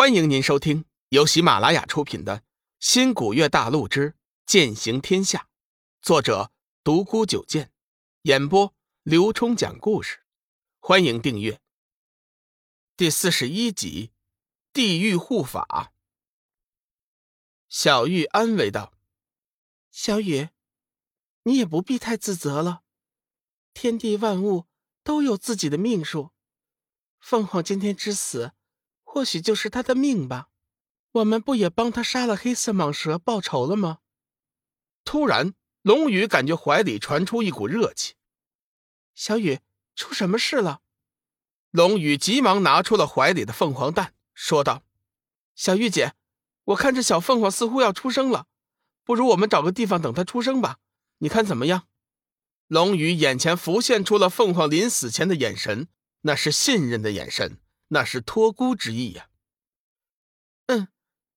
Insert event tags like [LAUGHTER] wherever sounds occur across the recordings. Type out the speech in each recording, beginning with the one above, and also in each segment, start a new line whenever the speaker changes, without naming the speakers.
欢迎您收听由喜马拉雅出品的《新古月大陆之剑行天下》，作者独孤九剑，演播刘冲讲故事。欢迎订阅。第四十一集，地狱护法。小玉安慰道：“
小雨，你也不必太自责了。天地万物都有自己的命数，凤凰今天之死。”或许就是他的命吧，我们不也帮他杀了黑色蟒蛇报仇了吗？
突然，龙宇感觉怀里传出一股热气。
小雨，出什么事了？
龙宇急忙拿出了怀里的凤凰蛋，说道：“
小玉姐，我看这小凤凰似乎要出生了，不如我们找个地方等它出生吧？你看怎么样？”
龙宇眼前浮现出了凤凰临死前的眼神，那是信任的眼神。那是托孤之意呀。
嗯，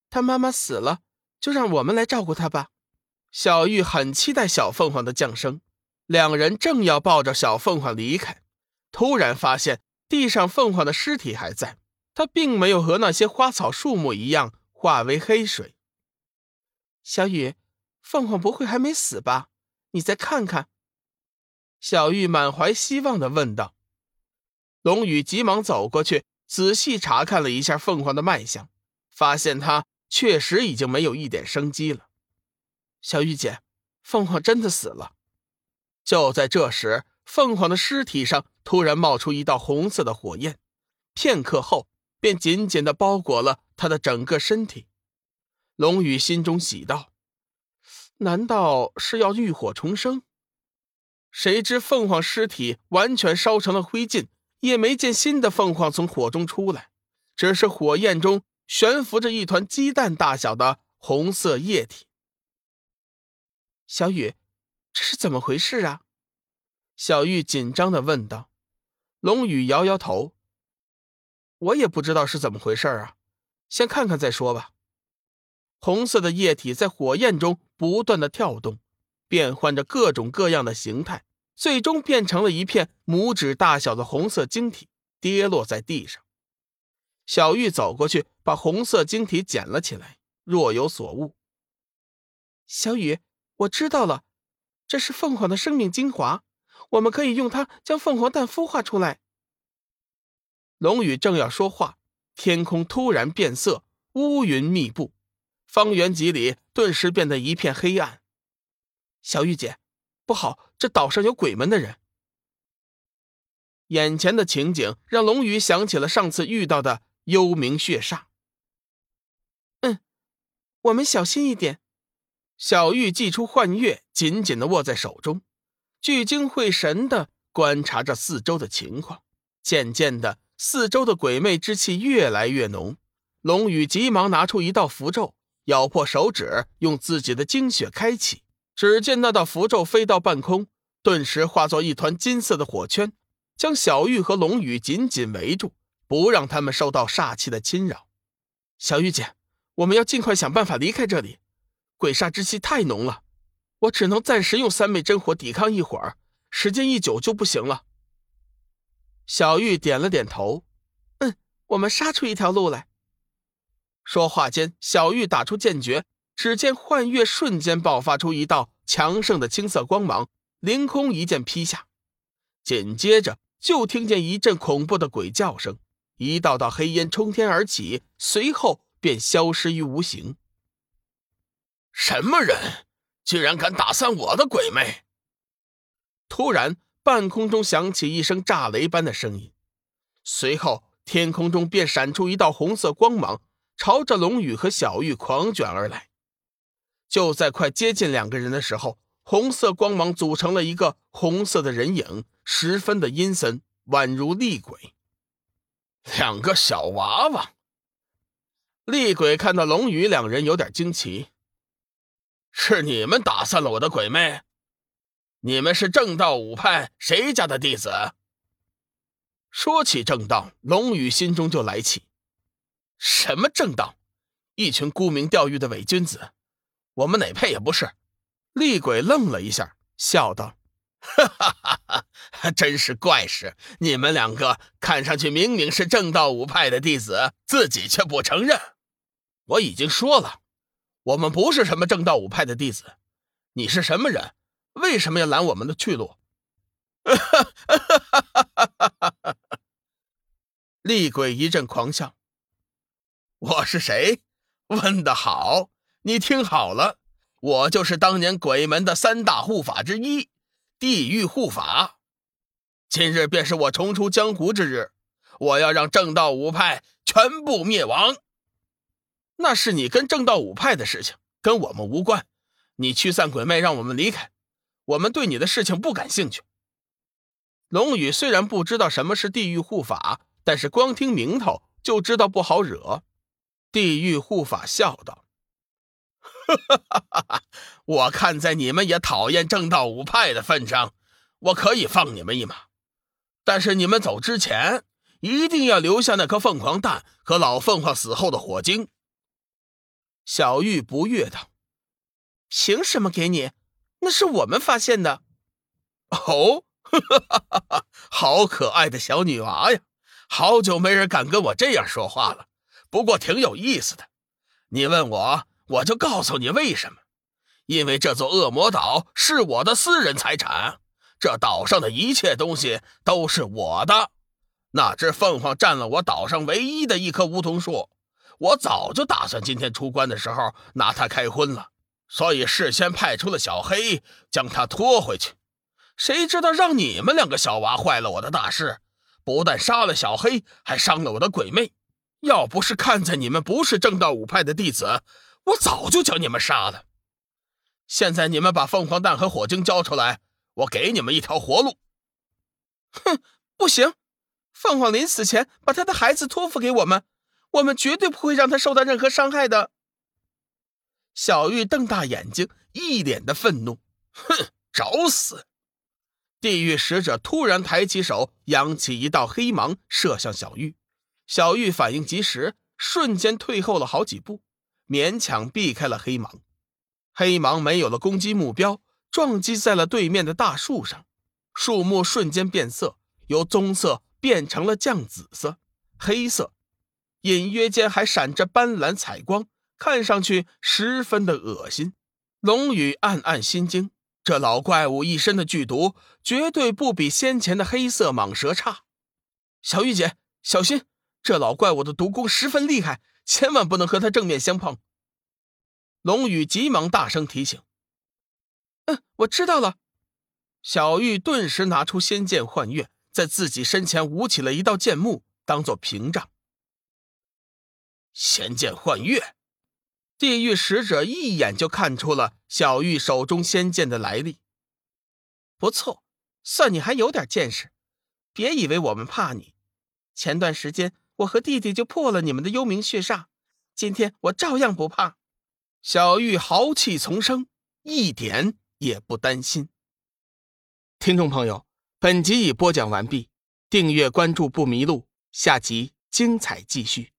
他妈妈死了，就让我们来照顾他吧。
小玉很期待小凤凰的降生，两人正要抱着小凤凰离开，突然发现地上凤凰的尸体还在，它并没有和那些花草树木一样化为黑水。
小雨，凤凰不会还没死吧？你再看看。
小玉满怀希望的问道。龙宇急忙走过去。仔细查看了一下凤凰的脉象，发现它确实已经没有一点生机了。
小玉姐，凤凰真的死了。
就在这时，凤凰的尸体上突然冒出一道红色的火焰，片刻后便紧紧的包裹了他的整个身体。龙宇心中喜道：“难道是要浴火重生？”谁知凤凰尸体完全烧成了灰烬。也没见新的凤凰从火中出来，只是火焰中悬浮着一团鸡蛋大小的红色液体。
小雨，这是怎么回事啊？
小玉紧张的问道。
龙宇摇摇头：“我也不知道是怎么回事啊，先看看再说吧。”
红色的液体在火焰中不断的跳动，变换着各种各样的形态。最终变成了一片拇指大小的红色晶体，跌落在地上。小玉走过去，把红色晶体捡了起来，若有所悟。
小雨，我知道了，这是凤凰的生命精华，我们可以用它将凤凰蛋孵化出来。
龙宇正要说话，天空突然变色，乌云密布，方圆几里顿时变得一片黑暗。
小玉姐。不好，这岛上有鬼门的人。
眼前的情景让龙宇想起了上次遇到的幽冥血煞。
嗯，我们小心一点。
小玉祭出幻月，紧紧的握在手中，聚精会神的观察着四周的情况。渐渐的，四周的鬼魅之气越来越浓。龙宇急忙拿出一道符咒，咬破手指，用自己的精血开启。只见那道符咒飞到半空，顿时化作一团金色的火圈，将小玉和龙宇紧紧围住，不让他们受到煞气的侵扰。
小玉姐，我们要尽快想办法离开这里，鬼煞之气太浓了，我只能暂时用三昧真火抵抗一会儿，时间一久就不行了。
小玉点了点头，
嗯，我们杀出一条路来。
说话间，小玉打出剑诀。只见幻月瞬间爆发出一道强盛的青色光芒，凌空一剑劈下，紧接着就听见一阵恐怖的鬼叫声，一道道黑烟冲天而起，随后便消失于无形。
什么人，居然敢打散我的鬼魅？
突然，半空中响起一声炸雷般的声音，随后天空中便闪出一道红色光芒，朝着龙宇和小玉狂卷而来。就在快接近两个人的时候，红色光芒组成了一个红色的人影，十分的阴森，宛如厉鬼。
两个小娃娃。
厉鬼看到龙宇两人，有点惊奇：“
是你们打散了我的鬼魅？你们是正道五派谁家的弟子？”
说起正道，龙宇心中就来气：“什么正道？一群沽名钓誉的伪君子！”我们哪配也不是，厉鬼愣了一下，笑道：“
哈哈哈哈！真是怪事，你们两个看上去明明是正道五派的弟子，自己却不承认。
我已经说了，我们不是什么正道五派的弟子。你是什么人？为什么要拦我们的去路？[LAUGHS] 厉鬼一阵狂笑。
我是谁？问得好！你听好了，我就是当年鬼门的三大护法之一。地狱护法，今日便是我重出江湖之日，我要让正道五派全部灭亡。
那是你跟正道五派的事情，跟我们无关。你驱散鬼魅，让我们离开，我们对你的事情不感兴趣。龙宇虽然不知道什么是地狱护法，但是光听名头就知道不好惹。地狱护法笑道。
哈 [LAUGHS] 我看在你们也讨厌正道五派的份上，我可以放你们一马。但是你们走之前，一定要留下那颗凤凰蛋和老凤凰死后的火晶。
小玉不悦道：“凭什么给你？那是我们发现的。”
哦，哈 [LAUGHS] 好可爱的小女娃呀！好久没人敢跟我这样说话了，不过挺有意思的。你问我。我就告诉你为什么，因为这座恶魔岛是我的私人财产，这岛上的一切东西都是我的。那只凤凰占了我岛上唯一的一棵梧桐树，我早就打算今天出关的时候拿它开荤了，所以事先派出了小黑将它拖回去。谁知道让你们两个小娃坏了我的大事，不但杀了小黑，还伤了我的鬼魅。要不是看在你们不是正道五派的弟子，我早就将你们杀了。现在你们把凤凰蛋和火晶交出来，我给你们一条活路。
哼，不行！凤凰临死前把他的孩子托付给我们，我们绝对不会让他受到任何伤害的。
小玉瞪大眼睛，一脸的愤怒。
哼，找死！
地狱使者突然抬起手，扬起一道黑芒，射向小玉。小玉反应及时，瞬间退后了好几步。勉强避开了黑芒，黑芒没有了攻击目标，撞击在了对面的大树上，树木瞬间变色，由棕色变成了酱紫色、黑色，隐约间还闪着斑斓彩光，看上去十分的恶心。龙宇暗暗心惊，这老怪物一身的剧毒，绝对不比先前的黑色蟒蛇差。小玉姐，小心，这老怪物的毒功十分厉害。千万不能和他正面相碰。龙宇急忙大声提醒：“
嗯，我知道了。”
小玉顿时拿出仙剑幻月，在自己身前舞起了一道剑幕，当做屏障。
仙剑幻月，
地狱使者一眼就看出了小玉手中仙剑的来历。
不错，算你还有点见识。别以为我们怕你，前段时间。我和弟弟就破了你们的幽冥血煞，今天我照样不怕。
小玉豪气丛生，一点也不担心。听众朋友，本集已播讲完毕，订阅关注不迷路，下集精彩继续。